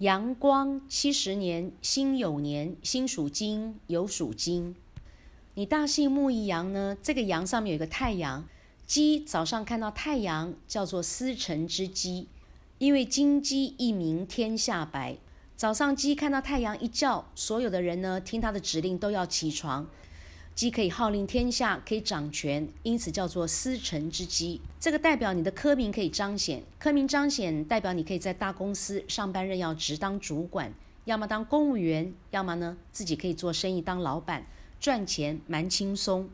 阳光七十年，辛酉年，辛属金，酉属金。你大姓木一阳呢？这个阳上面有一个太阳，鸡早上看到太阳叫做司晨之鸡，因为金鸡一鸣天下白。早上鸡看到太阳一叫，所有的人呢听他的指令都要起床。鸡可以号令天下，可以掌权，因此叫做司晨之鸡。这个代表你的科名可以彰显，科名彰显代表你可以在大公司上班任要职当主管，要么当公务员，要么呢自己可以做生意当老板，赚钱蛮轻松。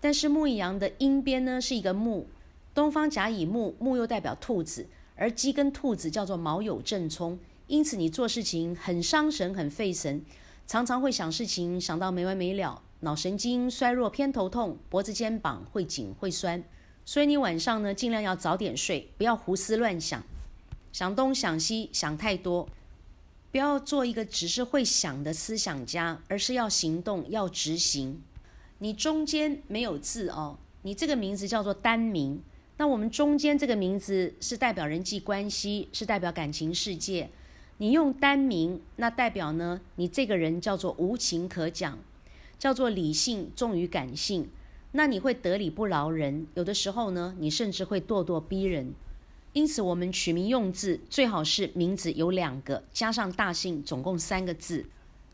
但是木一阳的阴边呢是一个木，东方甲乙木，木又代表兔子，而鸡跟兔子叫做卯酉正冲，因此你做事情很伤神，很费神，常常会想事情想到没完没了。脑神经衰弱，偏头痛，脖子肩膀会紧会酸，所以你晚上呢尽量要早点睡，不要胡思乱想，想东想西想太多，不要做一个只是会想的思想家，而是要行动要执行。你中间没有字哦，你这个名字叫做单名，那我们中间这个名字是代表人际关系，是代表感情世界。你用单名，那代表呢你这个人叫做无情可讲。叫做理性重于感性，那你会得理不饶人，有的时候呢，你甚至会咄咄逼人。因此，我们取名用字最好是名字有两个，加上大姓，总共三个字。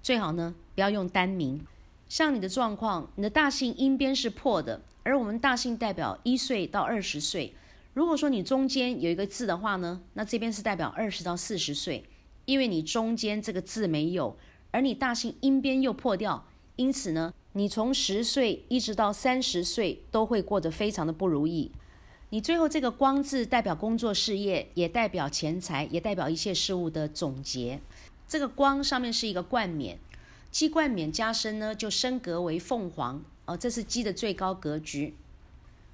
最好呢，不要用单名。像你的状况，你的大姓音边是破的，而我们大姓代表一岁到二十岁。如果说你中间有一个字的话呢，那这边是代表二十到四十岁，因为你中间这个字没有，而你大姓音边又破掉。因此呢，你从十岁一直到三十岁都会过得非常的不如意。你最后这个“光”字代表工作事业，也代表钱财，也代表一切事物的总结。这个“光”上面是一个冠冕，鸡冠冕加身呢，就升格为凤凰哦，这是鸡的最高格局。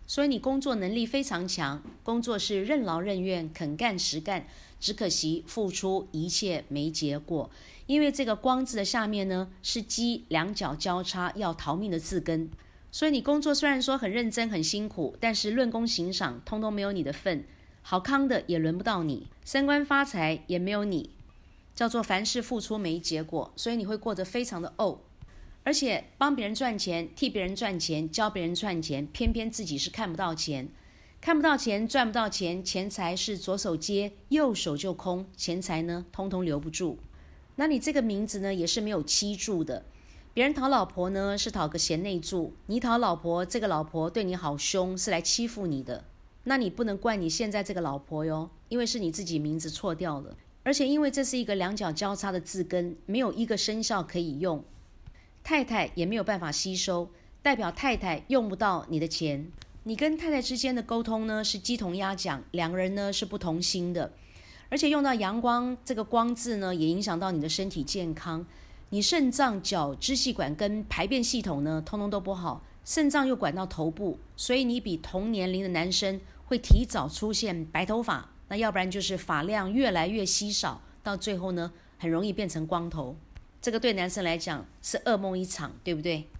所以你工作能力非常强，工作是任劳任怨、肯干实干，只可惜付出一切没结果。因为这个“光”字的下面呢是鸡两脚交叉要逃命的字根，所以你工作虽然说很认真很辛苦，但是论功行赏通通没有你的份，好康的也轮不到你，升官发财也没有你，叫做凡事付出没结果，所以你会过得非常的怄，而且帮别人赚钱、替别人赚钱、教别人赚钱，偏偏自己是看不到钱，看不到钱赚不到钱，钱财是左手接右手就空，钱财呢通通留不住。那你这个名字呢，也是没有期住的。别人讨老婆呢，是讨个贤内助；你讨老婆，这个老婆对你好凶，是来欺负你的。那你不能怪你现在这个老婆哟，因为是你自己名字错掉了。而且因为这是一个两脚交叉的字根，没有一个生肖可以用，太太也没有办法吸收，代表太太用不到你的钱。你跟太太之间的沟通呢，是鸡同鸭讲，两个人呢是不同心的。而且用到阳光这个“光”字呢，也影响到你的身体健康。你肾脏、脚、支气管跟排便系统呢，通通都不好。肾脏又管到头部，所以你比同年龄的男生会提早出现白头发。那要不然就是发量越来越稀少，到最后呢，很容易变成光头。这个对男生来讲是噩梦一场，对不对？